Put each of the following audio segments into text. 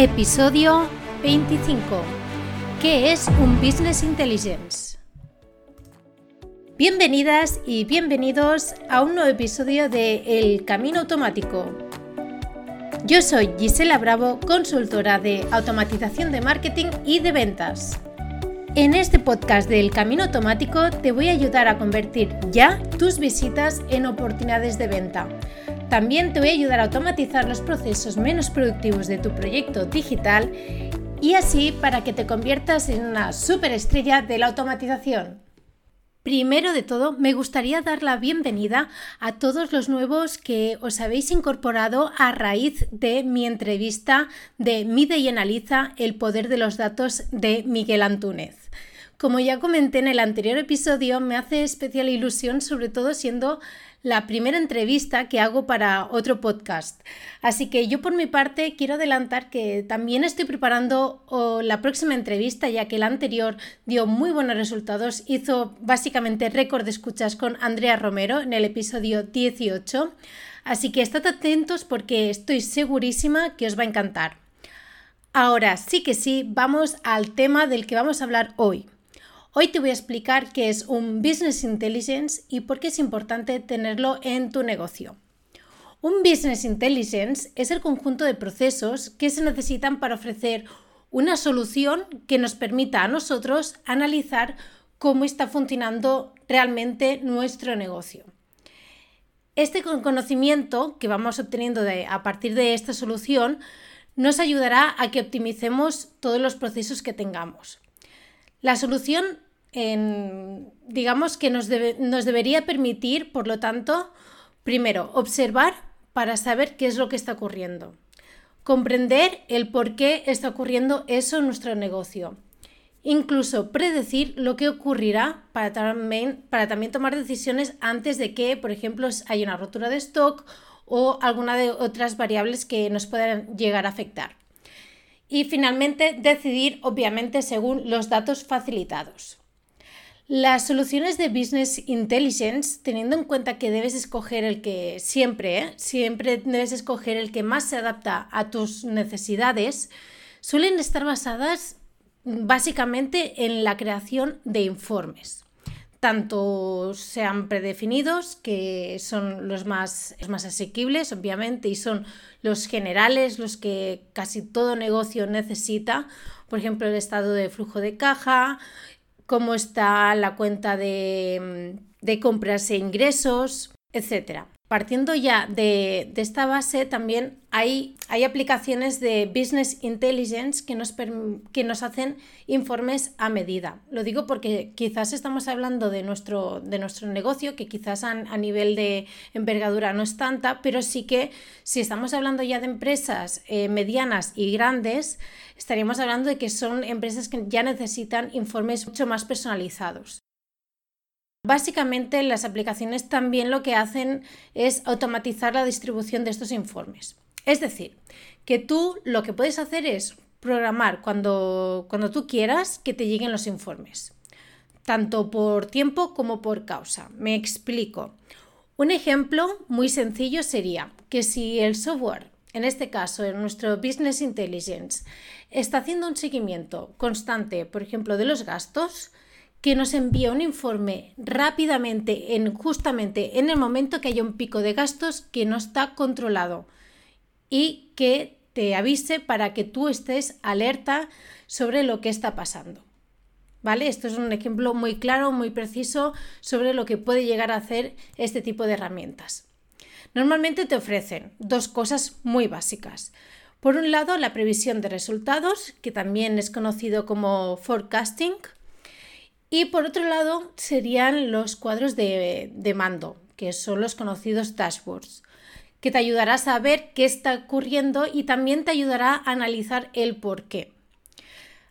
Episodio 25. ¿Qué es un Business Intelligence? Bienvenidas y bienvenidos a un nuevo episodio de El Camino Automático. Yo soy Gisela Bravo, consultora de automatización de marketing y de ventas. En este podcast del Camino Automático te voy a ayudar a convertir ya tus visitas en oportunidades de venta también te voy a ayudar a automatizar los procesos menos productivos de tu proyecto digital y así para que te conviertas en una superestrella de la automatización. Primero de todo, me gustaría dar la bienvenida a todos los nuevos que os habéis incorporado a raíz de mi entrevista de Mide y Analiza el poder de los datos de Miguel Antúnez. Como ya comenté en el anterior episodio, me hace especial ilusión, sobre todo siendo la primera entrevista que hago para otro podcast. Así que yo por mi parte quiero adelantar que también estoy preparando la próxima entrevista, ya que la anterior dio muy buenos resultados, hizo básicamente récord de escuchas con Andrea Romero en el episodio 18. Así que estad atentos porque estoy segurísima que os va a encantar. Ahora sí que sí, vamos al tema del que vamos a hablar hoy. Hoy te voy a explicar qué es un Business Intelligence y por qué es importante tenerlo en tu negocio. Un Business Intelligence es el conjunto de procesos que se necesitan para ofrecer una solución que nos permita a nosotros analizar cómo está funcionando realmente nuestro negocio. Este conocimiento que vamos obteniendo a partir de esta solución nos ayudará a que optimicemos todos los procesos que tengamos. La solución, digamos que nos, nos debería permitir, por lo tanto, primero, observar para saber qué es lo que está ocurriendo. Comprender el por qué está ocurriendo eso en nuestro negocio. Incluso predecir lo que ocurrirá para también, para también tomar decisiones antes de que, por ejemplo, haya una rotura de stock o alguna de otras variables que nos puedan llegar a afectar y finalmente decidir obviamente según los datos facilitados. Las soluciones de Business Intelligence, teniendo en cuenta que debes escoger el que siempre, ¿eh? siempre debes escoger el que más se adapta a tus necesidades, suelen estar basadas básicamente en la creación de informes tanto sean predefinidos, que son los más, más asequibles, obviamente, y son los generales, los que casi todo negocio necesita, por ejemplo, el estado de flujo de caja, cómo está la cuenta de, de compras e ingresos, etc. Partiendo ya de, esta base, también hay, aplicaciones de Business Intelligence que nos, que nos, hacen informes a medida. Lo digo porque quizás estamos hablando de nuestro, de nuestro negocio, que quizás a, nivel de envergadura no es tanta, pero sí que si estamos hablando ya de empresas eh, medianas y grandes, estaríamos hablando de que son empresas que ya necesitan informes mucho más personalizados. Básicamente las aplicaciones también lo que hacen es automatizar la distribución de estos informes. Es decir, que tú lo que puedes hacer es programar cuando, cuando tú quieras que te lleguen los informes, tanto por tiempo como por causa. Me explico. Un ejemplo muy sencillo sería que si el software, en este caso en nuestro Business Intelligence, está haciendo un seguimiento constante, por ejemplo, de los gastos, que nos envíe un informe rápidamente, en, justamente en el momento que haya un pico de gastos que no está controlado y que te avise para que tú estés alerta sobre lo que está pasando. ¿Vale? Esto es un ejemplo muy claro, muy preciso sobre lo que puede llegar a hacer este tipo de herramientas. Normalmente te ofrecen dos cosas muy básicas. Por un lado, la previsión de resultados, que también es conocido como forecasting, y por otro lado serían los cuadros de, mando, que son los conocidos dashboards, que te ayudará a saber qué está ocurriendo y también te ayudará a analizar el por qué.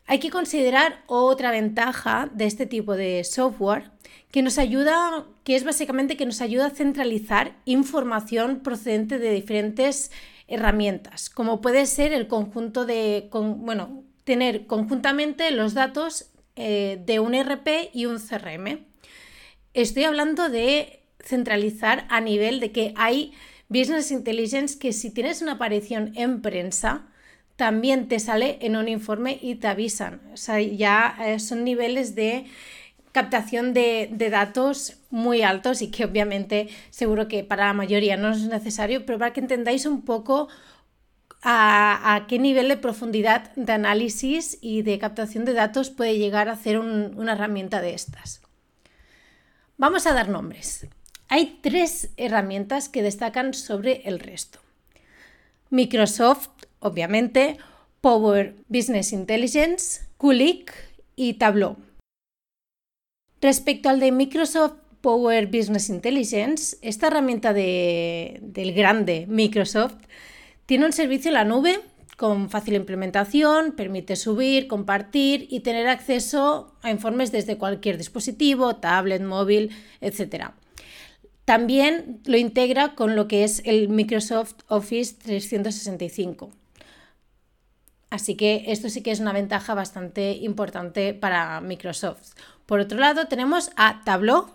Hay que considerar otra ventaja de este tipo de software que nos ayuda, que es básicamente que nos ayuda a centralizar información procedente de diferentes herramientas, como puede ser el conjunto de, bueno, tener conjuntamente los datos eh, de un RP y un CRM. Estoy hablando de centralizar a nivel de que hay business intelligence que si tienes una aparición en prensa, también te sale en un informe y te avisan. O sea, ya eh, son niveles de captación de, datos muy altos y que obviamente seguro que para la mayoría no es necesario, pero para que entendáis un poco a, qué nivel de profundidad de análisis y de captación de datos puede llegar a hacer una herramienta de estas. Vamos a dar nombres. Hay tres herramientas que destacan sobre el resto. Microsoft, obviamente, Power Business Intelligence, Kulik y Tableau. Respecto al de Microsoft Power Business Intelligence, esta herramienta del grande Microsoft tiene un servicio en la nube con fácil implementación, permite subir, compartir y tener acceso a informes desde cualquier dispositivo, tablet, móvil, etc. También lo integra con lo que es el Microsoft Office 365. Así que esto sí que es una ventaja bastante importante para Microsoft. Por otro lado, tenemos a Tableau,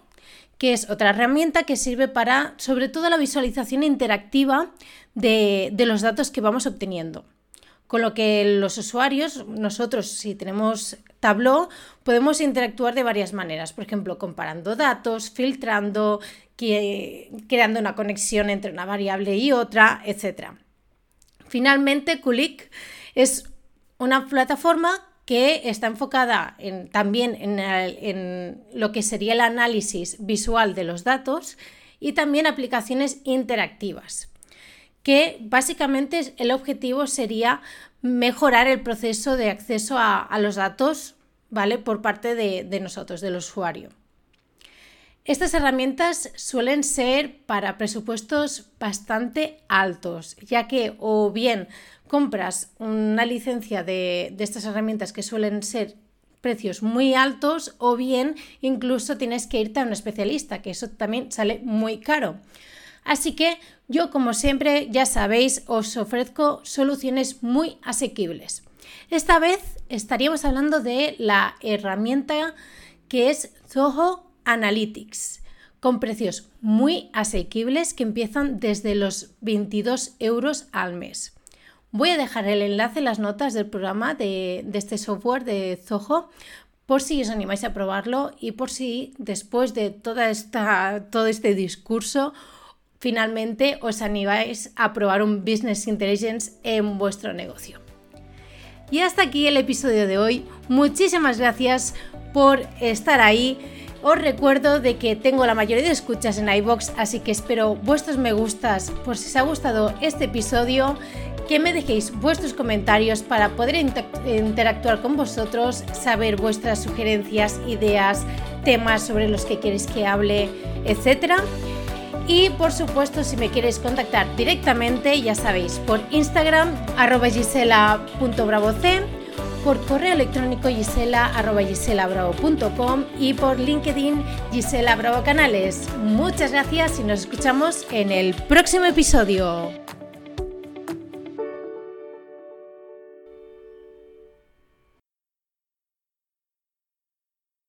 que es otra herramienta que sirve para, sobre todo, la visualización interactiva de, de los datos que vamos obteniendo. Con lo que los usuarios, nosotros si tenemos Tableau, podemos interactuar de varias maneras. Por ejemplo, comparando datos, filtrando, creando una conexión entre una variable y otra, etc. Finalmente, Kulik es una plataforma que está enfocada también en, lo que sería el análisis visual de los datos y también aplicaciones interactivas que básicamente el objetivo sería mejorar el proceso de acceso a, los datos ¿vale? por parte de, de nosotros, del usuario. Estas herramientas suelen ser para presupuestos bastante altos, ya que o bien compras una licencia de, estas herramientas que suelen ser precios muy altos o bien incluso tienes que irte a un especialista, que eso también sale muy caro. Así que yo, como siempre, ya sabéis, os ofrezco soluciones muy asequibles. Esta vez estaríamos hablando de la herramienta que es Zoho Analytics, con precios muy asequibles que empiezan desde los 22 euros al mes. Voy a dejar el enlace en las notas del programa de, este software de Zoho por si os animáis a probarlo y por si después de toda esta, todo este discurso finalmente os animáis a probar un Business Intelligence en vuestro negocio. Y hasta aquí el episodio de hoy. Muchísimas gracias por estar ahí. Os recuerdo de que tengo la mayoría de escuchas en iBox, así que espero vuestros me gustas por si os ha gustado este episodio, que me dejéis vuestros comentarios para poder interactuar con vosotros, saber vuestras sugerencias, ideas, temas sobre los que queréis que hable, etcétera. Y por supuesto, si me queréis contactar directamente, ya sabéis, por Instagram, arroba gisela.bravoc, por correo electrónico gisela y por LinkedIn Gisela Bravo Canales. Muchas gracias y nos escuchamos en el próximo episodio.